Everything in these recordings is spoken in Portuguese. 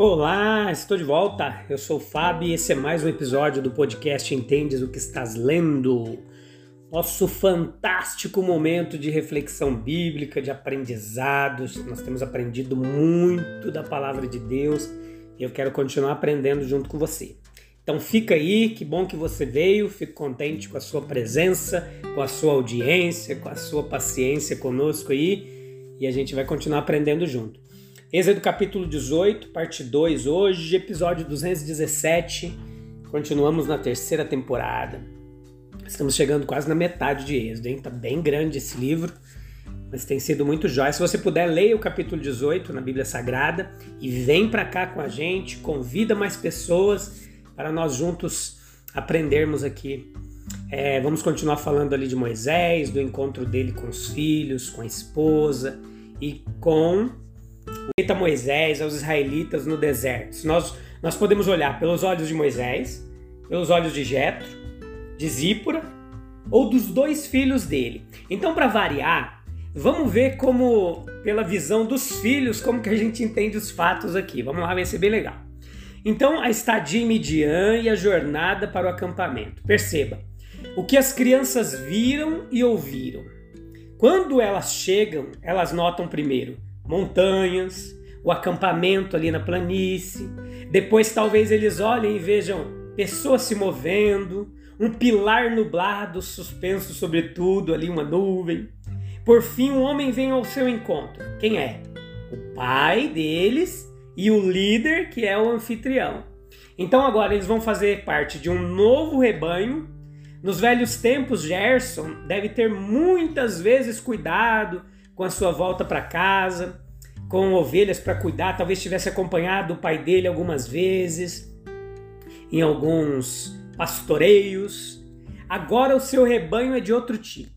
Olá, estou de volta. Eu sou o Fábio e esse é mais um episódio do podcast Entendes o que estás lendo. Nosso fantástico momento de reflexão bíblica, de aprendizados. Nós temos aprendido muito da palavra de Deus e eu quero continuar aprendendo junto com você. Então fica aí, que bom que você veio, fico contente com a sua presença, com a sua audiência, com a sua paciência conosco aí e a gente vai continuar aprendendo junto. Êxodo capítulo 18, parte 2 hoje, episódio 217. Continuamos na terceira temporada. Estamos chegando quase na metade de Êxodo, hein? Tá bem grande esse livro, mas tem sido muito jóia. Se você puder, leia o capítulo 18 na Bíblia Sagrada e vem para cá com a gente, convida mais pessoas para nós juntos aprendermos aqui. É, vamos continuar falando ali de Moisés, do encontro dele com os filhos, com a esposa e com a Moisés aos israelitas no deserto. Nós, nós podemos olhar pelos olhos de Moisés, pelos olhos de Jetro, de Zípora ou dos dois filhos dele. Então, para variar, vamos ver como, pela visão dos filhos, como que a gente entende os fatos aqui. Vamos lá, vai ser bem legal. Então, a estadia em Midian e a jornada para o acampamento. Perceba, o que as crianças viram e ouviram. Quando elas chegam, elas notam primeiro montanhas, o acampamento ali na planície. Depois talvez eles olhem e vejam pessoas se movendo, um pilar nublado suspenso sobre tudo, ali uma nuvem. Por fim, um homem vem ao seu encontro. Quem é? O pai deles e o líder, que é o anfitrião. Então agora eles vão fazer parte de um novo rebanho. Nos velhos tempos, Gerson deve ter muitas vezes cuidado com a sua volta para casa, com ovelhas para cuidar, talvez tivesse acompanhado o pai dele algumas vezes em alguns pastoreios. Agora o seu rebanho é de outro tipo.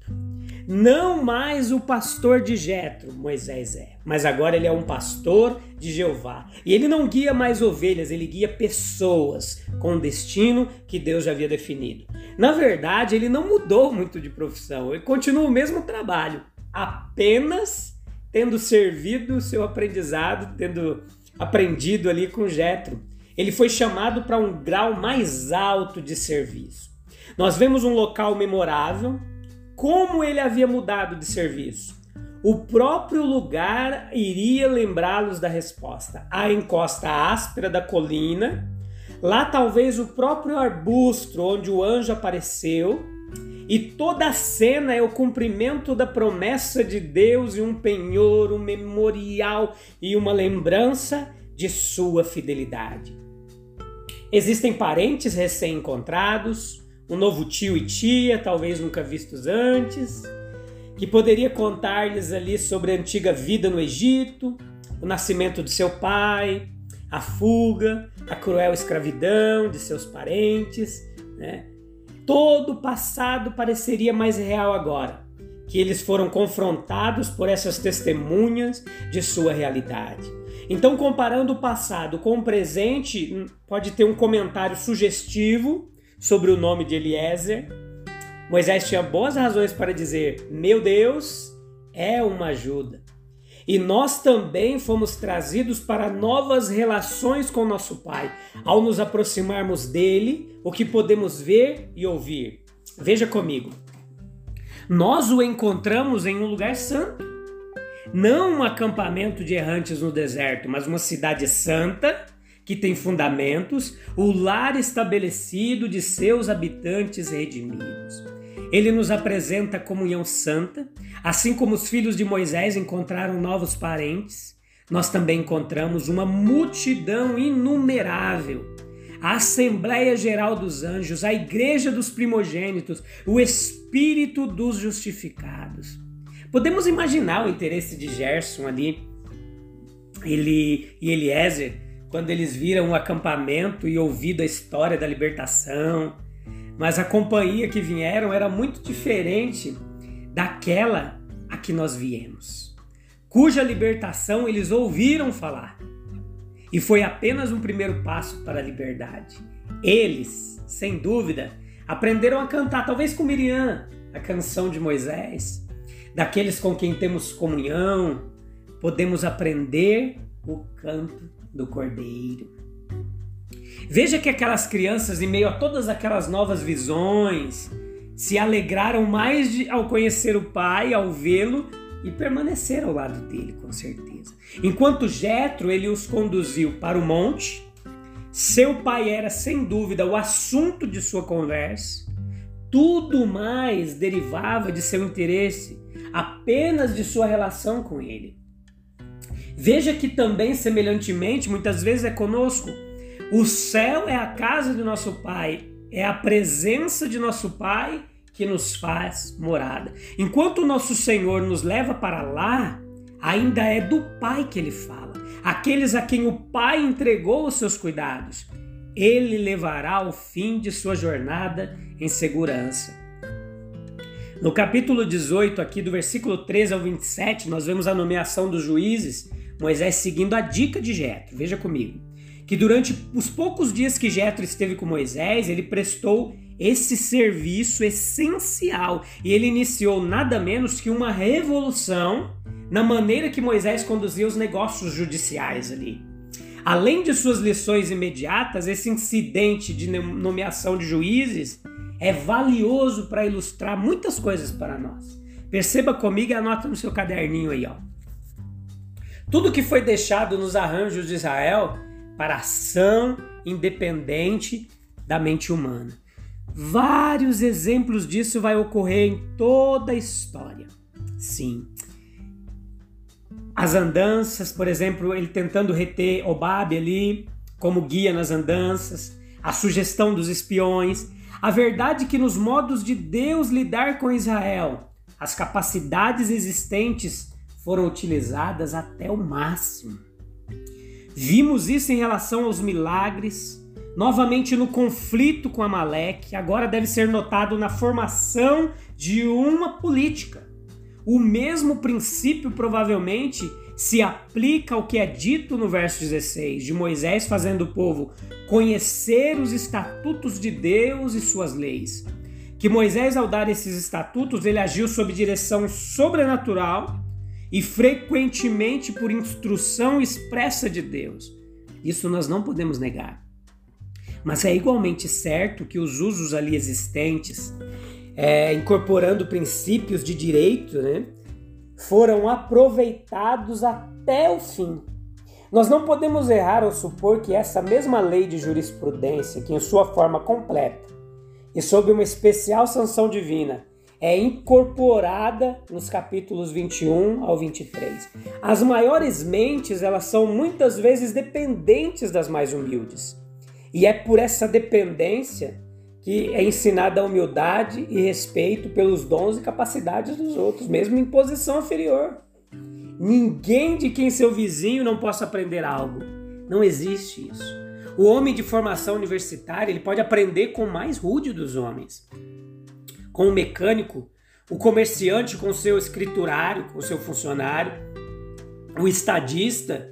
Não mais o pastor de Jetro, Moisés é, mas agora ele é um pastor de Jeová. E ele não guia mais ovelhas, ele guia pessoas com o destino que Deus já havia definido. Na verdade, ele não mudou muito de profissão, ele continua o mesmo trabalho apenas tendo servido o seu aprendizado, tendo aprendido ali com Jetro. Ele foi chamado para um grau mais alto de serviço. Nós vemos um local memorável, como ele havia mudado de serviço. O próprio lugar iria lembrá-los da resposta. A encosta áspera da colina, lá talvez o próprio arbusto onde o anjo apareceu, e toda a cena é o cumprimento da promessa de Deus e um penhor, um memorial e uma lembrança de sua fidelidade. Existem parentes recém-encontrados, um novo tio e tia, talvez nunca vistos antes, que poderia contar-lhes ali sobre a antiga vida no Egito, o nascimento de seu pai, a fuga, a cruel escravidão de seus parentes, né? Todo o passado pareceria mais real agora, que eles foram confrontados por essas testemunhas de sua realidade. Então, comparando o passado com o presente, pode ter um comentário sugestivo sobre o nome de Eliezer. Moisés tinha boas razões para dizer: Meu Deus é uma ajuda. E nós também fomos trazidos para novas relações com nosso Pai, ao nos aproximarmos dele, o que podemos ver e ouvir. Veja comigo. Nós o encontramos em um lugar santo. Não um acampamento de errantes no deserto, mas uma cidade santa que tem fundamentos, o lar estabelecido de seus habitantes redimidos. Ele nos apresenta a comunhão santa, assim como os filhos de Moisés encontraram novos parentes, nós também encontramos uma multidão inumerável. A Assembleia Geral dos Anjos, a Igreja dos Primogênitos, o Espírito dos Justificados. Podemos imaginar o interesse de Gerson ali, ele e Eliezer, quando eles viram o acampamento e ouvido a história da libertação, mas a companhia que vieram era muito diferente daquela a que nós viemos, cuja libertação eles ouviram falar. E foi apenas um primeiro passo para a liberdade. Eles, sem dúvida, aprenderam a cantar, talvez com Miriam, a canção de Moisés. Daqueles com quem temos comunhão, podemos aprender o canto do Cordeiro. Veja que aquelas crianças, em meio a todas aquelas novas visões, se alegraram mais de, ao conhecer o Pai, ao vê-lo e permanecer ao lado dele, com certeza. Enquanto Jetro ele os conduziu para o monte, seu pai era sem dúvida o assunto de sua conversa. Tudo mais derivava de seu interesse, apenas de sua relação com ele. Veja que também, semelhantemente, muitas vezes é conosco. O céu é a casa de nosso Pai, é a presença de nosso Pai que nos faz morada. Enquanto o nosso Senhor nos leva para lá, ainda é do Pai que ele fala. Aqueles a quem o Pai entregou os seus cuidados, ele levará ao fim de sua jornada em segurança. No capítulo 18, aqui do versículo 13 ao 27, nós vemos a nomeação dos juízes, Moisés seguindo a dica de Jetro. Veja comigo, que durante os poucos dias que Jetro esteve com Moisés, ele prestou esse serviço essencial e ele iniciou nada menos que uma revolução na maneira que Moisés conduzia os negócios judiciais ali. Além de suas lições imediatas, esse incidente de nomeação de juízes é valioso para ilustrar muitas coisas para nós. Perceba comigo e anota no seu caderninho aí, ó. Tudo que foi deixado nos arranjos de Israel para ação independente da mente humana. Vários exemplos disso vai ocorrer em toda a história. Sim. As andanças, por exemplo, ele tentando reter Obabe ali como guia nas andanças, a sugestão dos espiões, a verdade que nos modos de Deus lidar com Israel, as capacidades existentes foram utilizadas até o máximo. Vimos isso em relação aos milagres, novamente no conflito com Amaleque, agora deve ser notado na formação de uma política. O mesmo princípio provavelmente se aplica ao que é dito no verso 16, de Moisés fazendo o povo conhecer os estatutos de Deus e suas leis. Que Moisés, ao dar esses estatutos, ele agiu sob direção sobrenatural e frequentemente por instrução expressa de Deus. Isso nós não podemos negar. Mas é igualmente certo que os usos ali existentes, é, incorporando princípios de direito, né, foram aproveitados até o fim. Nós não podemos errar ao supor que essa mesma lei de jurisprudência, que em sua forma completa e sob uma especial sanção divina, é incorporada nos capítulos 21 ao 23. As maiores mentes, elas são muitas vezes dependentes das mais humildes. E é por essa dependência que é ensinada a humildade e respeito pelos dons e capacidades dos outros, mesmo em posição inferior. Ninguém de quem seu vizinho não possa aprender algo. Não existe isso. O homem de formação universitária ele pode aprender com o mais rude dos homens. Com o mecânico, o comerciante com seu escriturário, com seu funcionário, o estadista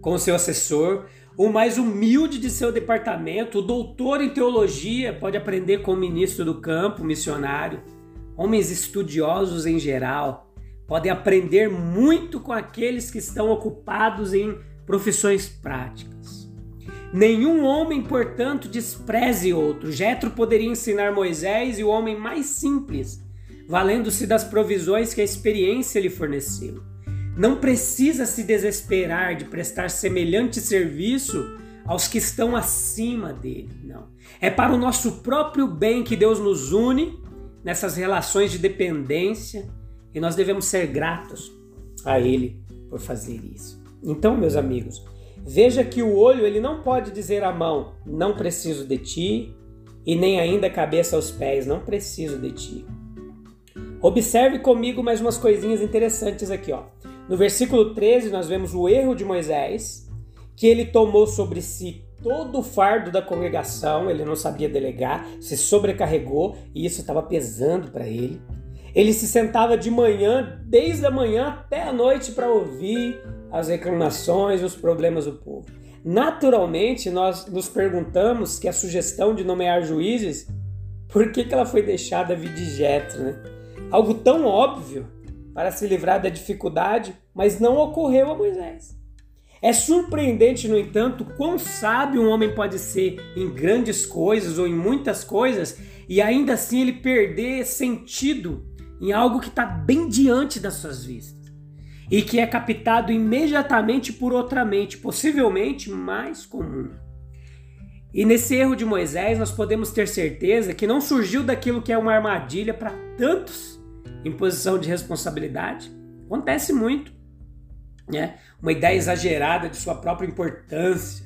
com seu assessor, o mais humilde de seu departamento, o doutor em teologia, pode aprender com o ministro do campo, missionário. Homens estudiosos em geral podem aprender muito com aqueles que estão ocupados em profissões práticas. Nenhum homem, portanto, despreze outro. Jetro poderia ensinar Moisés e o homem mais simples, valendo-se das provisões que a experiência lhe forneceu. Não precisa se desesperar de prestar semelhante serviço aos que estão acima dele, não. É para o nosso próprio bem que Deus nos une nessas relações de dependência e nós devemos ser gratos a Ele por fazer isso. Então, meus amigos, veja que o olho ele não pode dizer à mão, não preciso de ti, e nem ainda a cabeça aos pés, não preciso de ti. Observe comigo mais umas coisinhas interessantes aqui, ó. No versículo 13, nós vemos o erro de Moisés, que ele tomou sobre si todo o fardo da congregação, ele não sabia delegar, se sobrecarregou e isso estava pesando para ele. Ele se sentava de manhã, desde a manhã até a noite, para ouvir as reclamações, os problemas do povo. Naturalmente, nós nos perguntamos que a sugestão de nomear juízes, por que, que ela foi deixada vir de Jetro, né? Algo tão óbvio para se livrar da dificuldade, mas não ocorreu a Moisés. É surpreendente, no entanto, quão sábio um homem pode ser em grandes coisas ou em muitas coisas e ainda assim ele perder sentido em algo que está bem diante das suas vistas e que é captado imediatamente por outra mente, possivelmente mais comum. E nesse erro de Moisés, nós podemos ter certeza que não surgiu daquilo que é uma armadilha para tantos em posição de responsabilidade. Acontece muito né? uma ideia exagerada de sua própria importância.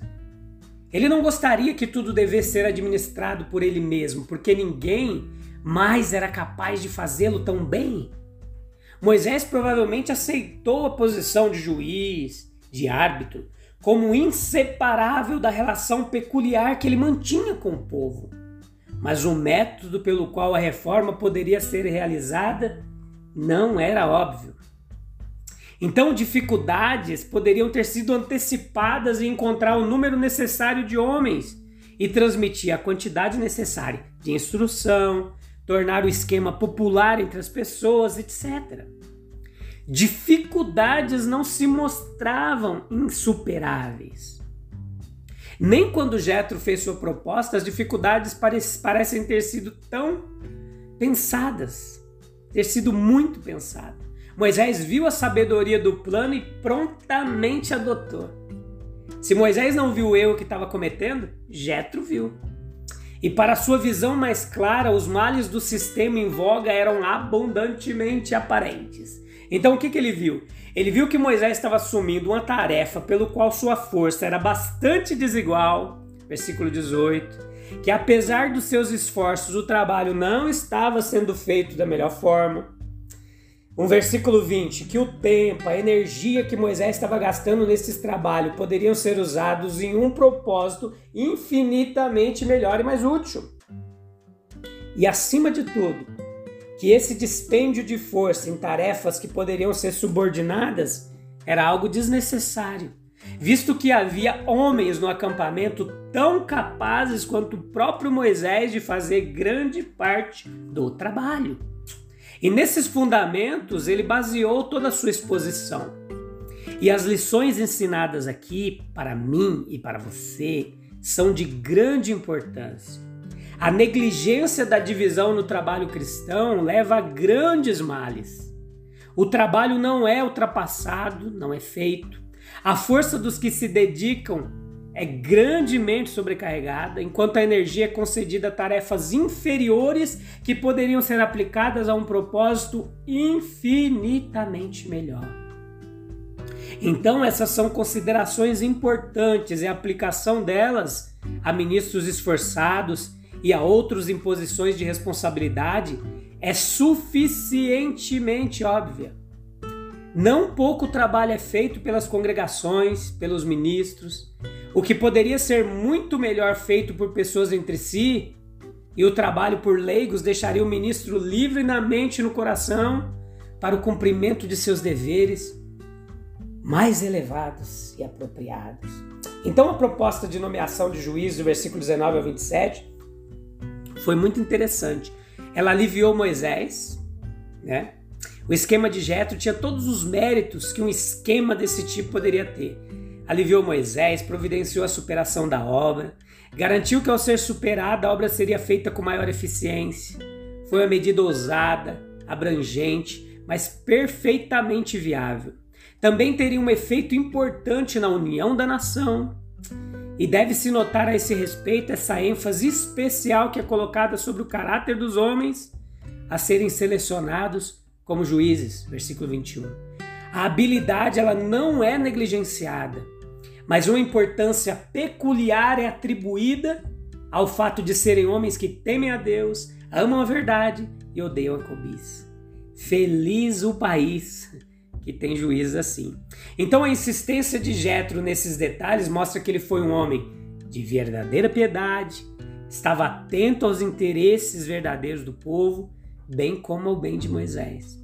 Ele não gostaria que tudo devesse ser administrado por ele mesmo, porque ninguém mais era capaz de fazê-lo tão bem. Moisés provavelmente aceitou a posição de juiz, de árbitro, como inseparável da relação peculiar que ele mantinha com o povo. Mas o método pelo qual a reforma poderia ser realizada não era óbvio. Então, dificuldades poderiam ter sido antecipadas em encontrar o número necessário de homens e transmitir a quantidade necessária de instrução, tornar o esquema popular entre as pessoas, etc. Dificuldades não se mostravam insuperáveis. Nem quando Jetro fez sua proposta, as dificuldades parecem ter sido tão pensadas, ter sido muito pensadas. Moisés viu a sabedoria do plano e prontamente adotou. Se Moisés não viu o erro que estava cometendo, Jetro viu. E para sua visão mais clara, os males do sistema em voga eram abundantemente aparentes. Então o que, que ele viu? Ele viu que Moisés estava assumindo uma tarefa pelo qual sua força era bastante desigual, versículo 18, que apesar dos seus esforços, o trabalho não estava sendo feito da melhor forma, um versículo 20, que o tempo, a energia que Moisés estava gastando nesses trabalhos poderiam ser usados em um propósito infinitamente melhor e mais útil. E acima de tudo, que esse dispêndio de força em tarefas que poderiam ser subordinadas era algo desnecessário, visto que havia homens no acampamento tão capazes quanto o próprio Moisés de fazer grande parte do trabalho. E nesses fundamentos ele baseou toda a sua exposição. E as lições ensinadas aqui, para mim e para você, são de grande importância. A negligência da divisão no trabalho cristão leva a grandes males. O trabalho não é ultrapassado, não é feito. A força dos que se dedicam é grandemente sobrecarregada, enquanto a energia é concedida a tarefas inferiores que poderiam ser aplicadas a um propósito infinitamente melhor. Então, essas são considerações importantes e a aplicação delas a ministros esforçados e a outros em posições de responsabilidade é suficientemente óbvia. Não pouco trabalho é feito pelas congregações, pelos ministros, o que poderia ser muito melhor feito por pessoas entre si, e o trabalho por leigos deixaria o ministro livre na mente e no coração para o cumprimento de seus deveres mais elevados e apropriados. Então, a proposta de nomeação de juiz do versículo 19 ao 27 foi muito interessante. Ela aliviou Moisés, né? O esquema de Jetro tinha todos os méritos que um esquema desse tipo poderia ter. Aliviou Moisés, providenciou a superação da obra, garantiu que ao ser superada a obra seria feita com maior eficiência. Foi uma medida ousada, abrangente, mas perfeitamente viável. Também teria um efeito importante na união da nação. E deve-se notar a esse respeito essa ênfase especial que é colocada sobre o caráter dos homens a serem selecionados como juízes, versículo 21. A habilidade ela não é negligenciada, mas uma importância peculiar é atribuída ao fato de serem homens que temem a Deus, amam a verdade e odeiam a cobiça. Feliz o país que tem juízes assim. Então a insistência de Jetro nesses detalhes mostra que ele foi um homem de verdadeira piedade, estava atento aos interesses verdadeiros do povo, bem como ao bem de Moisés.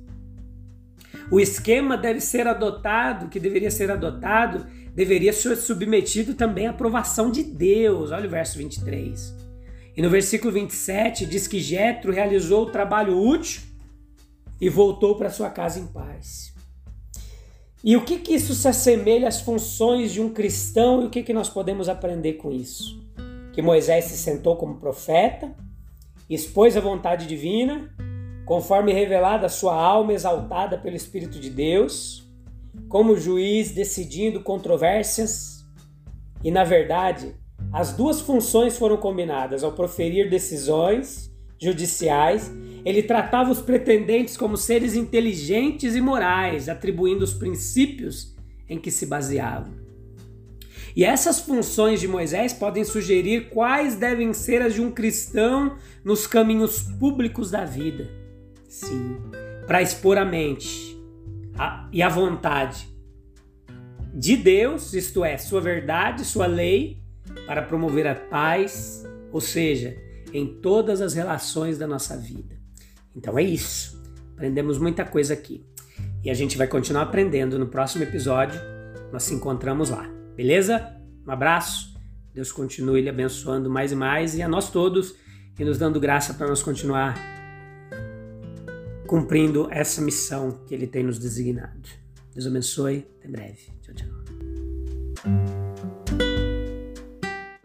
O esquema deve ser adotado, que deveria ser adotado, deveria ser submetido também à aprovação de Deus. Olha o verso 23. E no versículo 27 diz que Jetro realizou o trabalho útil e voltou para sua casa em paz. E o que, que isso se assemelha às funções de um cristão e o que, que nós podemos aprender com isso? Que Moisés se sentou como profeta, expôs a vontade divina, conforme revelada a sua alma exaltada pelo Espírito de Deus, como juiz decidindo controvérsias, e na verdade, as duas funções foram combinadas ao proferir decisões judiciais ele tratava os pretendentes como seres inteligentes e morais, atribuindo os princípios em que se baseavam. E essas funções de Moisés podem sugerir quais devem ser as de um cristão nos caminhos públicos da vida. Sim, para expor a mente a, e a vontade de Deus, isto é, sua verdade, sua lei, para promover a paz, ou seja, em todas as relações da nossa vida. Então é isso. Aprendemos muita coisa aqui. E a gente vai continuar aprendendo no próximo episódio. Nós se encontramos lá. Beleza? Um abraço. Deus continue lhe abençoando mais e mais e a nós todos e nos dando graça para nós continuar cumprindo essa missão que Ele tem nos designado. Deus abençoe. Até breve. Tchau, tchau.